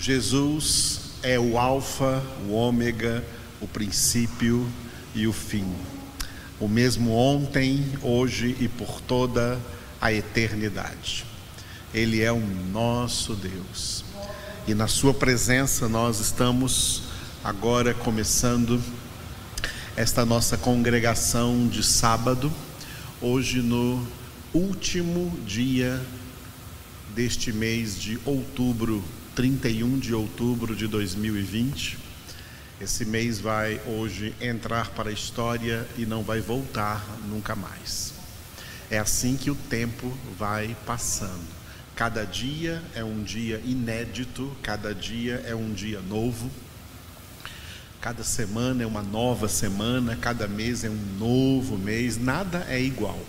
Jesus é o Alfa, o Ômega, o princípio e o fim. O mesmo ontem, hoje e por toda a eternidade. Ele é o nosso Deus. E na Sua presença nós estamos agora começando esta nossa congregação de sábado, hoje no último dia deste mês de outubro, 31 de outubro de 2020. Esse mês vai hoje entrar para a história e não vai voltar nunca mais. É assim que o tempo vai passando. Cada dia é um dia inédito, cada dia é um dia novo. Cada semana é uma nova semana, cada mês é um novo mês, nada é igual.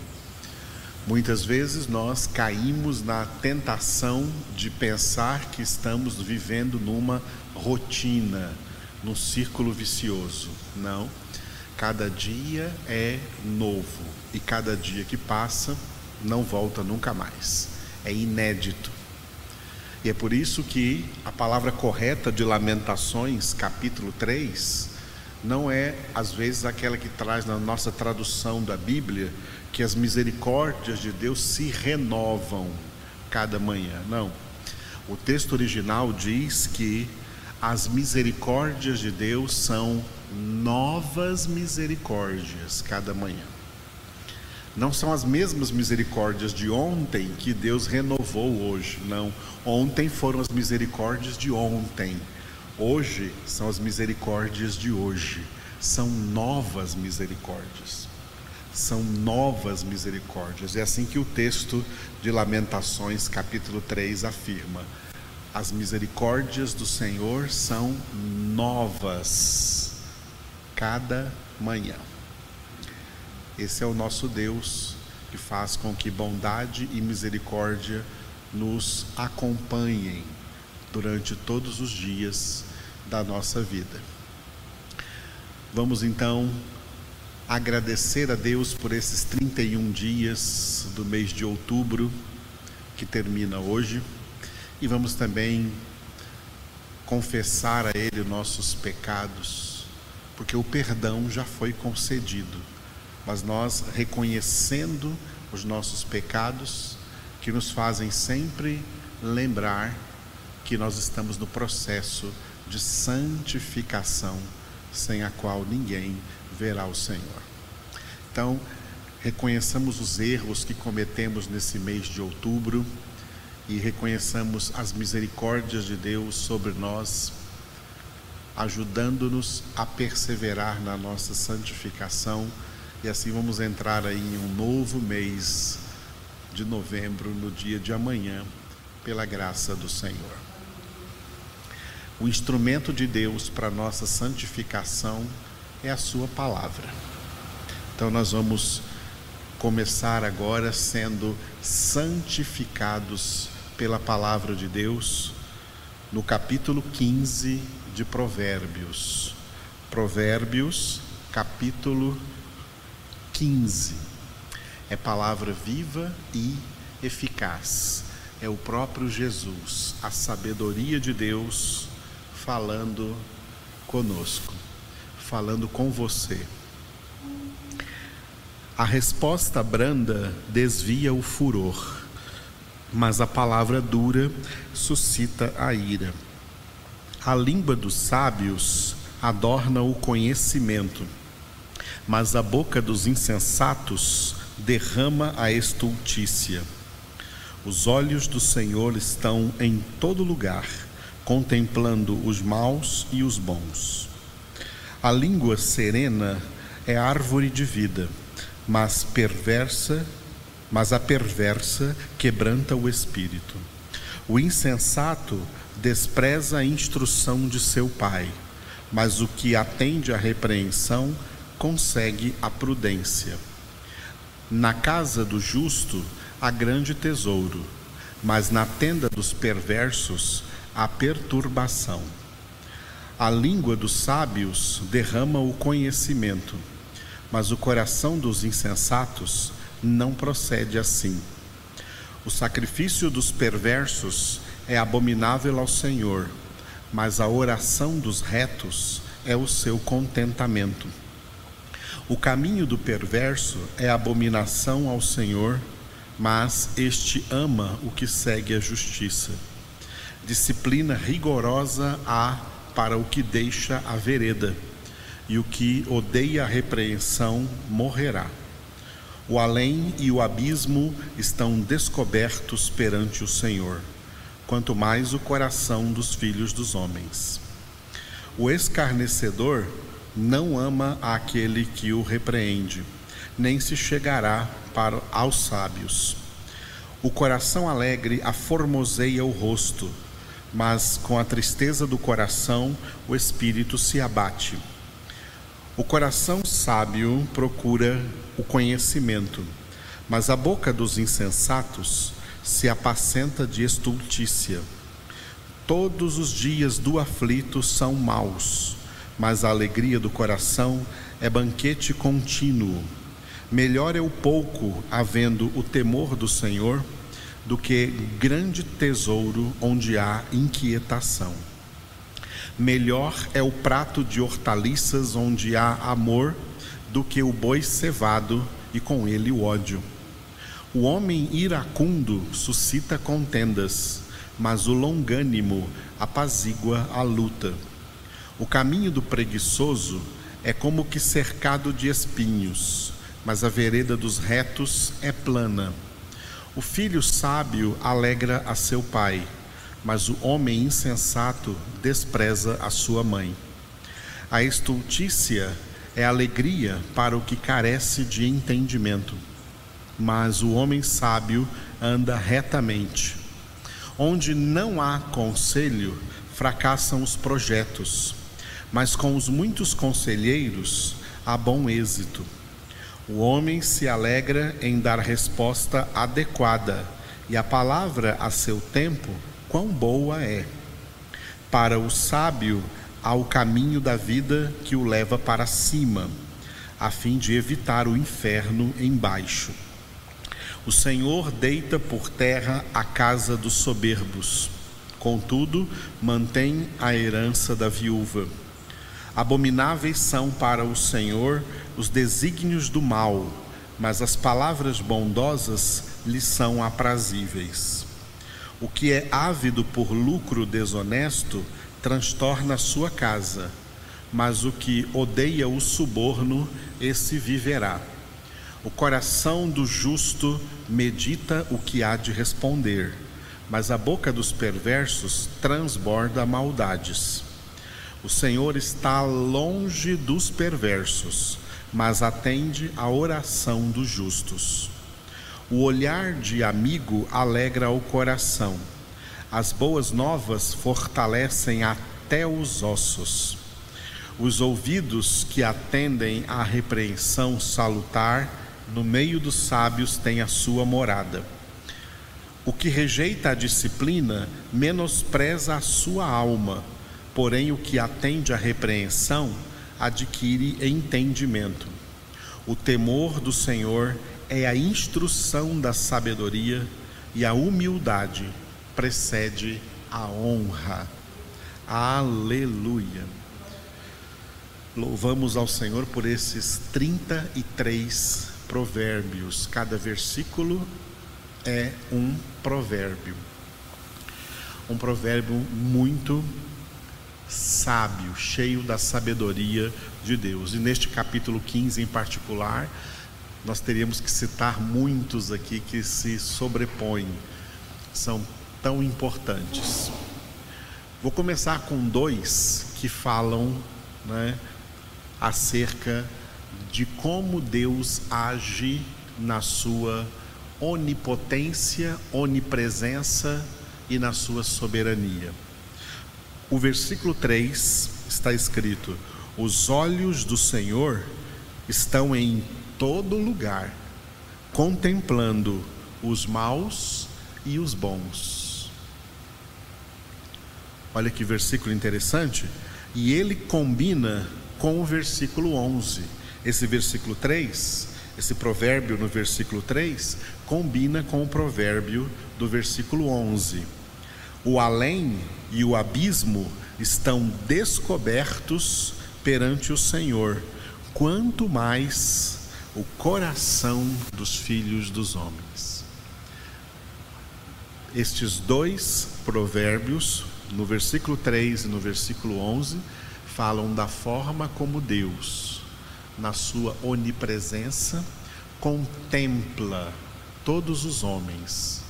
Muitas vezes nós caímos na tentação de pensar que estamos vivendo numa rotina, num círculo vicioso. Não. Cada dia é novo e cada dia que passa não volta nunca mais. É inédito. E é por isso que a palavra correta de Lamentações, capítulo 3, não é às vezes aquela que traz na nossa tradução da Bíblia que as misericórdias de Deus se renovam cada manhã. Não. O texto original diz que as misericórdias de Deus são novas misericórdias cada manhã. Não são as mesmas misericórdias de ontem que Deus renovou hoje. Não. Ontem foram as misericórdias de ontem. Hoje são as misericórdias de hoje. São novas misericórdias são novas misericórdias. É assim que o texto de Lamentações, capítulo 3, afirma: as misericórdias do Senhor são novas cada manhã. Esse é o nosso Deus que faz com que bondade e misericórdia nos acompanhem durante todos os dias da nossa vida. Vamos então agradecer a Deus por esses 31 dias do mês de outubro que termina hoje e vamos também confessar a Ele nossos pecados, porque o perdão já foi concedido, mas nós reconhecendo os nossos pecados que nos fazem sempre lembrar que nós estamos no processo de santificação sem a qual ninguém verá o Senhor. Então, reconheçamos os erros que cometemos nesse mês de outubro e reconheçamos as misericórdias de Deus sobre nós, ajudando-nos a perseverar na nossa santificação e assim vamos entrar aí em um novo mês de novembro, no dia de amanhã, pela graça do Senhor. O instrumento de Deus para nossa santificação é a Sua palavra. Então, nós vamos começar agora sendo santificados pela palavra de Deus, no capítulo 15 de Provérbios. Provérbios, capítulo 15. É palavra viva e eficaz. É o próprio Jesus, a sabedoria de Deus falando conosco, falando com você. A resposta branda desvia o furor, mas a palavra dura suscita a ira. A língua dos sábios adorna o conhecimento, mas a boca dos insensatos derrama a estultícia. Os olhos do Senhor estão em todo lugar contemplando os maus e os bons. A língua serena é árvore de vida, mas perversa, mas a perversa quebranta o espírito. O insensato despreza a instrução de seu pai, mas o que atende à repreensão consegue a prudência. Na casa do justo há grande tesouro, mas na tenda dos perversos a perturbação. A língua dos sábios derrama o conhecimento, mas o coração dos insensatos não procede assim. O sacrifício dos perversos é abominável ao Senhor, mas a oração dos retos é o seu contentamento. O caminho do perverso é abominação ao Senhor, mas este ama o que segue a justiça. Disciplina rigorosa há para o que deixa a vereda, e o que odeia a repreensão morrerá. O além e o abismo estão descobertos perante o Senhor, quanto mais o coração dos filhos dos homens. O escarnecedor não ama aquele que o repreende, nem se chegará para aos sábios. O coração alegre aformoseia o rosto, mas com a tristeza do coração o espírito se abate. O coração sábio procura o conhecimento, mas a boca dos insensatos se apacenta de estultícia. Todos os dias do aflito são maus, mas a alegria do coração é banquete contínuo. Melhor é o pouco, havendo o temor do Senhor, do que grande tesouro onde há inquietação. Melhor é o prato de hortaliças onde há amor do que o boi cevado e com ele o ódio. O homem iracundo suscita contendas, mas o longânimo apazigua a luta. O caminho do preguiçoso é como que cercado de espinhos, mas a vereda dos retos é plana. O filho sábio alegra a seu pai, mas o homem insensato despreza a sua mãe. A estultícia é alegria para o que carece de entendimento, mas o homem sábio anda retamente. Onde não há conselho, fracassam os projetos, mas com os muitos conselheiros há bom êxito. O homem se alegra em dar resposta adequada, e a palavra a seu tempo, quão boa é. Para o sábio, há o caminho da vida que o leva para cima, a fim de evitar o inferno embaixo. O Senhor deita por terra a casa dos soberbos, contudo, mantém a herança da viúva. Abomináveis são para o Senhor os desígnios do mal, mas as palavras bondosas lhe são aprazíveis. O que é ávido por lucro desonesto transtorna sua casa, mas o que odeia o suborno, esse viverá. O coração do justo medita o que há de responder, mas a boca dos perversos transborda maldades. O Senhor está longe dos perversos, mas atende à oração dos justos. O olhar de amigo alegra o coração. As boas novas fortalecem até os ossos. Os ouvidos que atendem à repreensão salutar, no meio dos sábios tem a sua morada. O que rejeita a disciplina menospreza a sua alma porém o que atende à repreensão adquire entendimento. O temor do Senhor é a instrução da sabedoria e a humildade precede a honra. Aleluia. Louvamos ao Senhor por esses 33 provérbios. Cada versículo é um provérbio. Um provérbio muito sábio, cheio da sabedoria de Deus. E neste capítulo 15 em particular, nós teríamos que citar muitos aqui que se sobrepõem, são tão importantes. Vou começar com dois que falam né, acerca de como Deus age na sua onipotência, onipresença e na sua soberania. O versículo 3 está escrito: Os olhos do Senhor estão em todo lugar, contemplando os maus e os bons. Olha que versículo interessante. E ele combina com o versículo 11. Esse versículo 3, esse provérbio no versículo 3, combina com o provérbio do versículo 11 o além e o abismo estão descobertos perante o Senhor, quanto mais o coração dos filhos dos homens. Estes dois provérbios, no versículo 3 e no versículo 11, falam da forma como Deus, na sua onipresença, contempla todos os homens,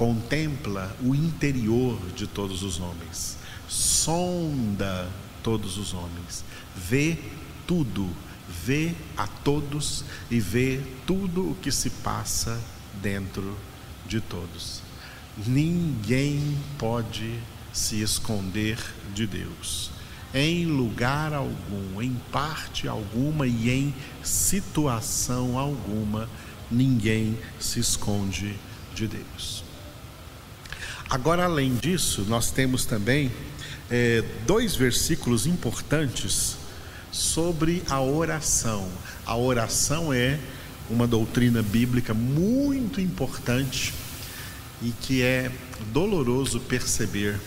contempla o interior de todos os homens, sonda todos os homens, vê tudo, vê a todos e vê tudo o que se passa dentro de todos. Ninguém pode se esconder de Deus. Em lugar algum, em parte alguma e em situação alguma, ninguém se esconde de Deus. Agora, além disso, nós temos também é, dois versículos importantes sobre a oração. A oração é uma doutrina bíblica muito importante e que é doloroso perceber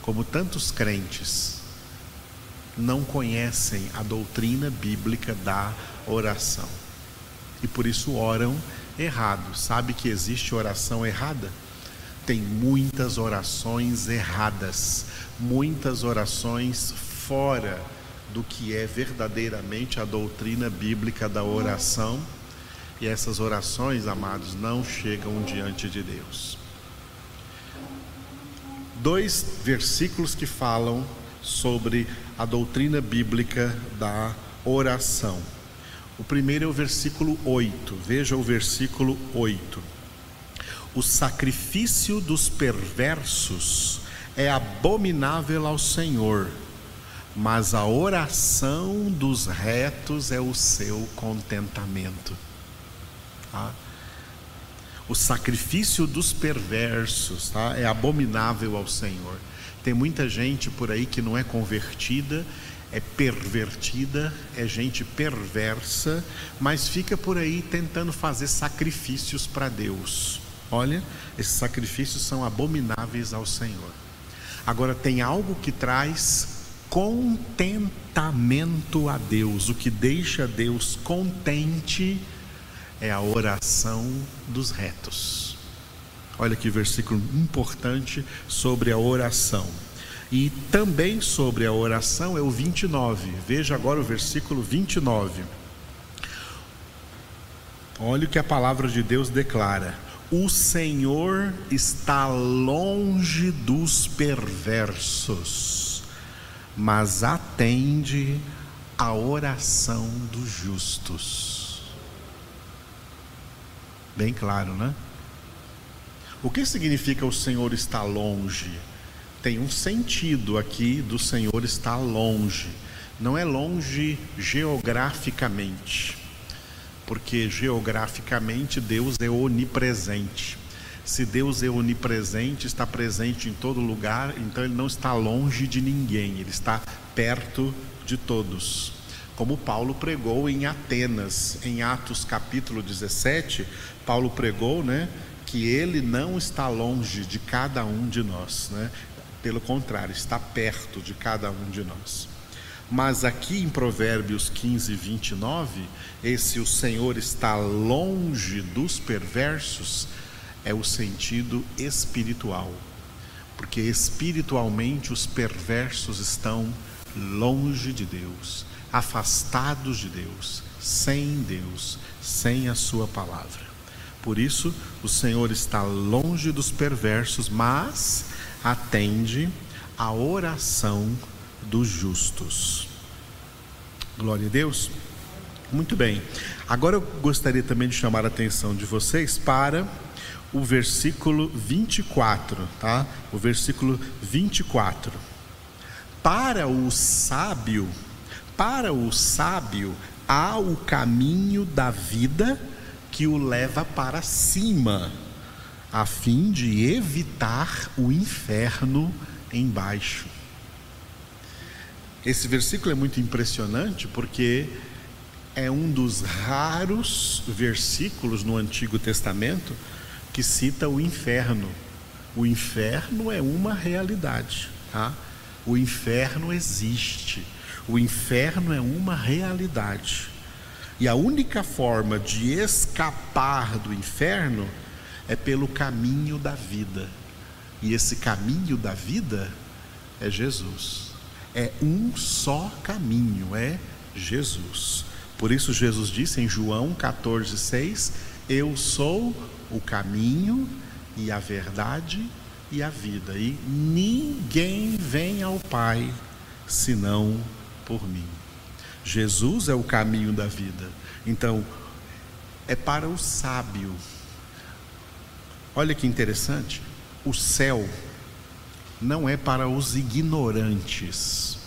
como tantos crentes não conhecem a doutrina bíblica da oração e por isso oram errado. Sabe que existe oração errada? Tem muitas orações erradas, muitas orações fora do que é verdadeiramente a doutrina bíblica da oração. E essas orações, amados, não chegam diante de Deus. Dois versículos que falam sobre a doutrina bíblica da oração. O primeiro é o versículo 8. Veja o versículo 8. O sacrifício dos perversos é abominável ao Senhor, mas a oração dos retos é o seu contentamento. Tá? O sacrifício dos perversos tá? é abominável ao Senhor. Tem muita gente por aí que não é convertida é pervertida, é gente perversa, mas fica por aí tentando fazer sacrifícios para Deus. Olha, esses sacrifícios são abomináveis ao Senhor. Agora, tem algo que traz contentamento a Deus, o que deixa Deus contente é a oração dos retos. Olha que versículo importante sobre a oração. E também sobre a oração é o 29. Veja agora o versículo 29. Olha o que a palavra de Deus declara: O Senhor está longe dos perversos, mas atende a oração dos justos. Bem claro, né? O que significa o Senhor está longe? tem um sentido aqui do Senhor estar longe. Não é longe geograficamente, porque geograficamente Deus é onipresente. Se Deus é onipresente, está presente em todo lugar, então Ele não está longe de ninguém, Ele está perto de todos. Como Paulo pregou em Atenas, em Atos capítulo 17, Paulo pregou, né? que ele não está longe de cada um de nós, né? Pelo contrário, está perto de cada um de nós. Mas aqui em Provérbios 15, 29, esse o Senhor está longe dos perversos, é o sentido espiritual. Porque espiritualmente os perversos estão longe de Deus, afastados de Deus, sem Deus, sem a Sua palavra. Por isso, o Senhor está longe dos perversos, mas atende a oração dos justos. Glória a Deus. Muito bem. Agora eu gostaria também de chamar a atenção de vocês para o versículo 24, tá? O versículo 24. Para o sábio, para o sábio há o caminho da vida que o leva para cima a fim de evitar o inferno embaixo. Esse versículo é muito impressionante porque é um dos raros versículos no Antigo Testamento que cita o inferno. O inferno é uma realidade, tá? O inferno existe. O inferno é uma realidade. E a única forma de escapar do inferno é pelo caminho da vida. E esse caminho da vida é Jesus. É um só caminho, é Jesus. Por isso Jesus disse em João 14:6, eu sou o caminho e a verdade e a vida, e ninguém vem ao Pai senão por mim. Jesus é o caminho da vida. Então, é para o sábio. Olha que interessante, o céu não é para os ignorantes.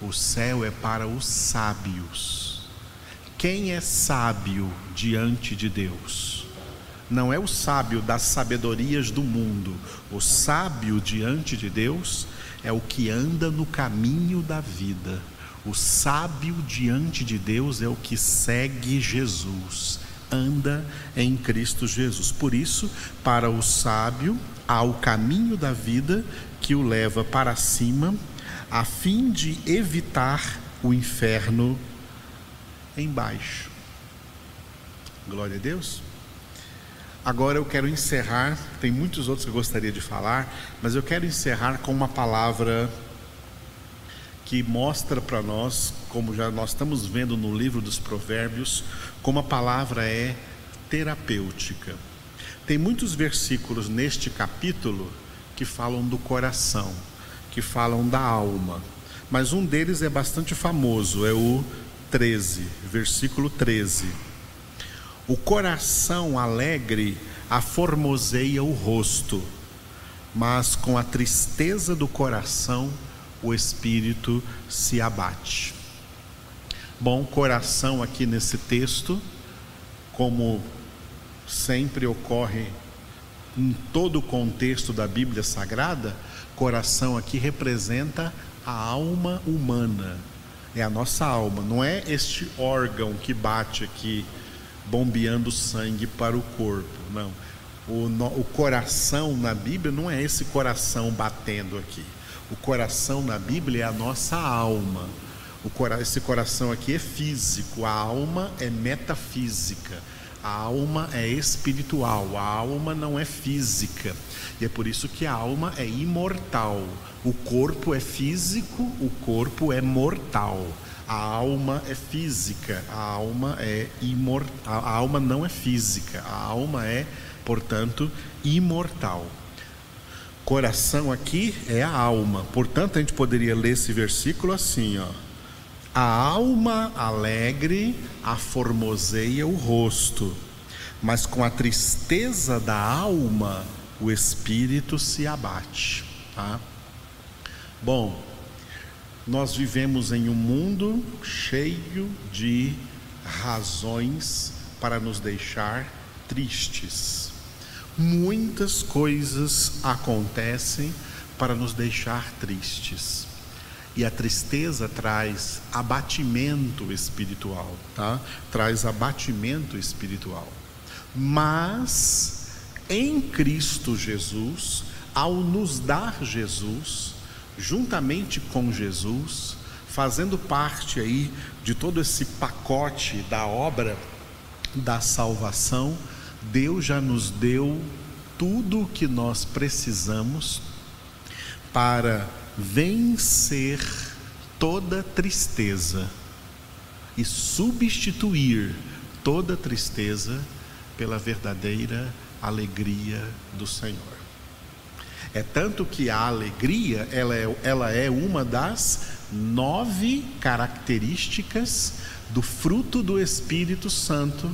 O céu é para os sábios. Quem é sábio diante de Deus? Não é o sábio das sabedorias do mundo. O sábio diante de Deus é o que anda no caminho da vida. O sábio diante de Deus é o que segue Jesus, anda em Cristo Jesus. Por isso, para o sábio, há o caminho da vida que o leva para cima a fim de evitar o inferno embaixo. Glória a Deus. Agora eu quero encerrar, tem muitos outros que eu gostaria de falar, mas eu quero encerrar com uma palavra que mostra para nós, como já nós estamos vendo no livro dos Provérbios, como a palavra é terapêutica. Tem muitos versículos neste capítulo que falam do coração que falam da alma, mas um deles é bastante famoso, é o 13, versículo 13. O coração alegre aformoseia o rosto, mas com a tristeza do coração o espírito se abate. Bom, coração aqui nesse texto, como sempre ocorre em todo o contexto da Bíblia Sagrada, Coração aqui representa a alma humana, é a nossa alma, não é este órgão que bate aqui bombeando sangue para o corpo, não. O, no, o coração na Bíblia não é esse coração batendo aqui. O coração na Bíblia é a nossa alma. Cora, esse coração aqui é físico, a alma é metafísica. A alma é espiritual, a alma não é física. E é por isso que a alma é imortal. O corpo é físico, o corpo é mortal. A alma é física, a alma é imortal. A alma não é física, a alma é, portanto, imortal. Coração aqui é a alma. Portanto, a gente poderia ler esse versículo assim, ó. A alma alegre aformoseia o rosto, mas com a tristeza da alma o espírito se abate. Tá? Bom, nós vivemos em um mundo cheio de razões para nos deixar tristes. Muitas coisas acontecem para nos deixar tristes. E a tristeza traz abatimento espiritual, tá? Traz abatimento espiritual. Mas em Cristo Jesus, ao nos dar Jesus, juntamente com Jesus, fazendo parte aí de todo esse pacote da obra da salvação, Deus já nos deu tudo o que nós precisamos para vencer toda tristeza e substituir toda tristeza pela verdadeira alegria do Senhor. É tanto que a alegria ela é, ela é uma das nove características do fruto do Espírito Santo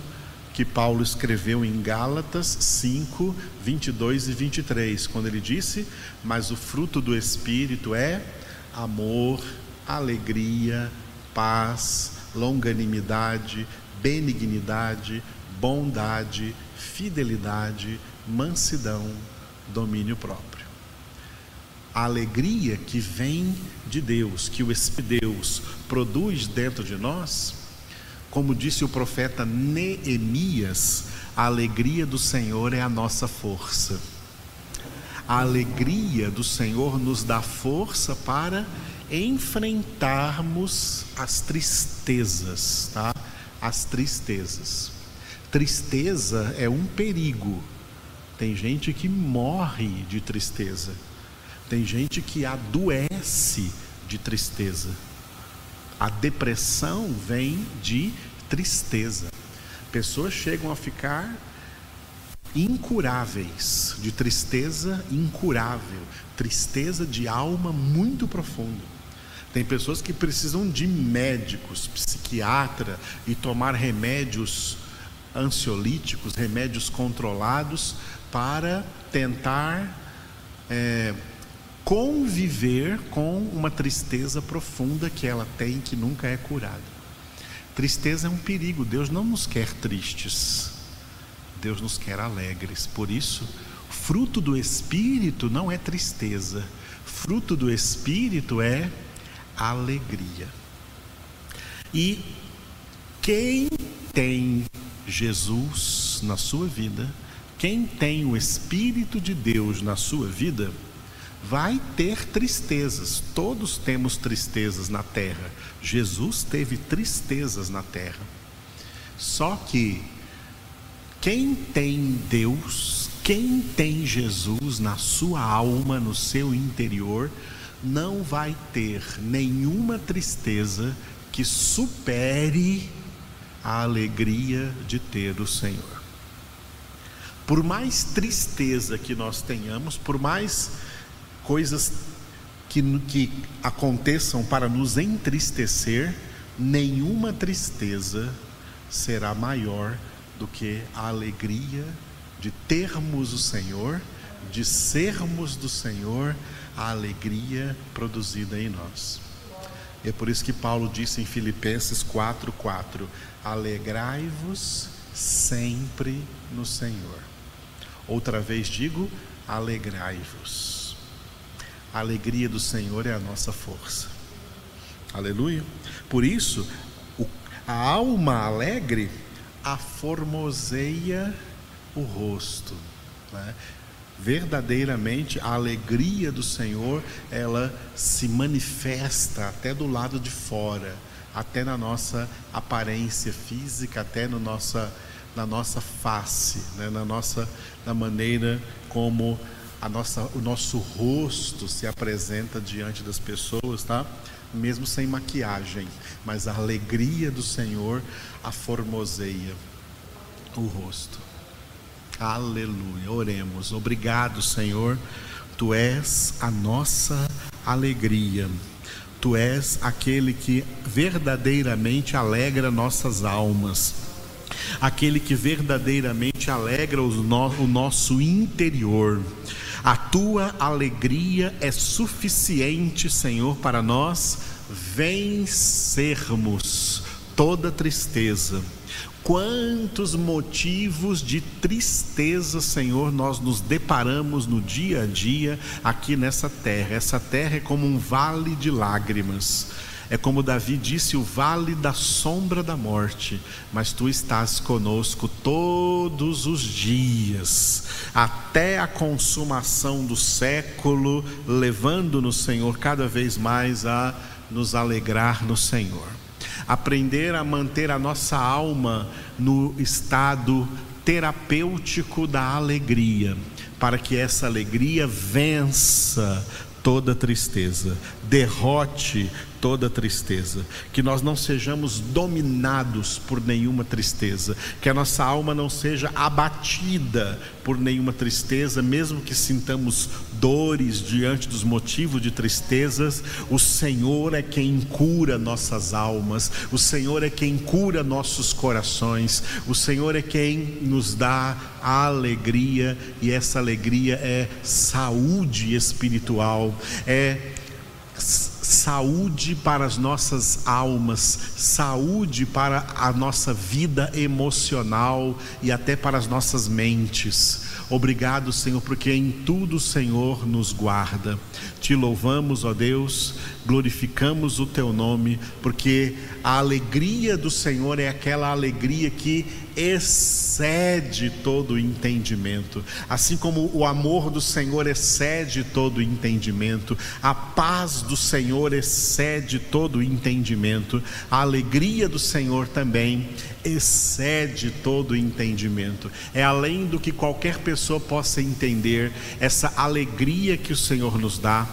que Paulo escreveu em Gálatas 5, 22 e 23, quando ele disse: Mas o fruto do Espírito é amor, alegria, paz, longanimidade, benignidade, bondade, fidelidade, mansidão, domínio próprio. A alegria que vem de Deus, que o Espírito de Deus produz dentro de nós, como disse o profeta Neemias, a alegria do Senhor é a nossa força. A alegria do Senhor nos dá força para enfrentarmos as tristezas, tá? As tristezas. Tristeza é um perigo. Tem gente que morre de tristeza. Tem gente que adoece de tristeza. A depressão vem de tristeza. Pessoas chegam a ficar incuráveis, de tristeza incurável, tristeza de alma muito profunda. Tem pessoas que precisam de médicos, psiquiatra e tomar remédios ansiolíticos, remédios controlados para tentar é, conviver com uma tristeza profunda que ela tem que nunca é curada. Tristeza é um perigo, Deus não nos quer tristes, Deus nos quer alegres. Por isso, fruto do Espírito não é tristeza, fruto do Espírito é alegria. E quem tem Jesus na sua vida, quem tem o Espírito de Deus na sua vida, vai ter tristezas. Todos temos tristezas na terra. Jesus teve tristezas na terra. Só que quem tem Deus, quem tem Jesus na sua alma, no seu interior, não vai ter nenhuma tristeza que supere a alegria de ter o Senhor. Por mais tristeza que nós tenhamos, por mais coisas que, que aconteçam para nos entristecer, nenhuma tristeza será maior do que a alegria de termos o Senhor, de sermos do Senhor, a alegria produzida em nós. É por isso que Paulo disse em Filipenses 4:4: Alegrai-vos sempre no Senhor. Outra vez digo: alegrai-vos. A alegria do Senhor é a nossa força. Aleluia. Por isso, a alma alegre aformoseia o rosto. Né? Verdadeiramente, a alegria do Senhor, ela se manifesta até do lado de fora, até na nossa aparência física, até no nossa, na nossa face, né? na nossa na maneira como a nossa, o nosso rosto se apresenta diante das pessoas, tá? Mesmo sem maquiagem, mas a alegria do Senhor a formoseia o rosto. Aleluia. Oremos. Obrigado, Senhor. Tu és a nossa alegria. Tu és aquele que verdadeiramente alegra nossas almas aquele que verdadeiramente alegra o nosso interior. Tua alegria é suficiente, Senhor, para nós vencermos toda tristeza. Quantos motivos de tristeza, Senhor, nós nos deparamos no dia a dia aqui nessa terra. Essa terra é como um vale de lágrimas. É como Davi disse: o vale da sombra da morte, mas tu estás conosco todos os dias, até a consumação do século, levando-nos, Senhor, cada vez mais a nos alegrar no Senhor. Aprender a manter a nossa alma no estado terapêutico da alegria, para que essa alegria vença toda tristeza, derrote toda tristeza, que nós não sejamos dominados por nenhuma tristeza, que a nossa alma não seja abatida por nenhuma tristeza, mesmo que sintamos dores diante dos motivos de tristezas, o Senhor é quem cura nossas almas, o Senhor é quem cura nossos corações, o Senhor é quem nos dá a alegria, e essa alegria é saúde espiritual, é saúde para as nossas almas, saúde para a nossa vida emocional e até para as nossas mentes. Obrigado, Senhor, porque em tudo o Senhor nos guarda. Te louvamos, ó Deus, glorificamos o teu nome, porque a alegria do Senhor é aquela alegria que excede todo entendimento. Assim como o amor do Senhor excede todo entendimento, a paz do Senhor excede todo entendimento, a alegria do Senhor também excede todo entendimento. É além do que qualquer pessoa possa entender, essa alegria que o Senhor nos dá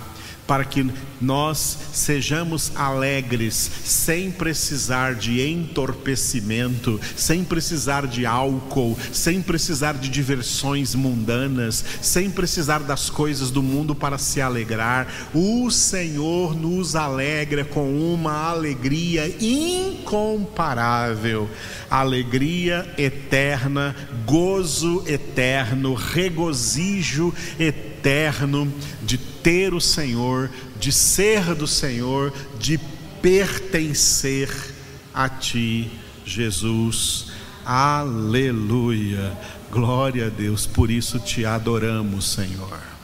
para que nós sejamos alegres, sem precisar de entorpecimento, sem precisar de álcool, sem precisar de diversões mundanas, sem precisar das coisas do mundo para se alegrar. O Senhor nos alegra com uma alegria incomparável, alegria eterna, gozo eterno, regozijo eterno de ter o Senhor, de ser do Senhor, de pertencer a Ti, Jesus. Aleluia. Glória a Deus, por isso te adoramos, Senhor.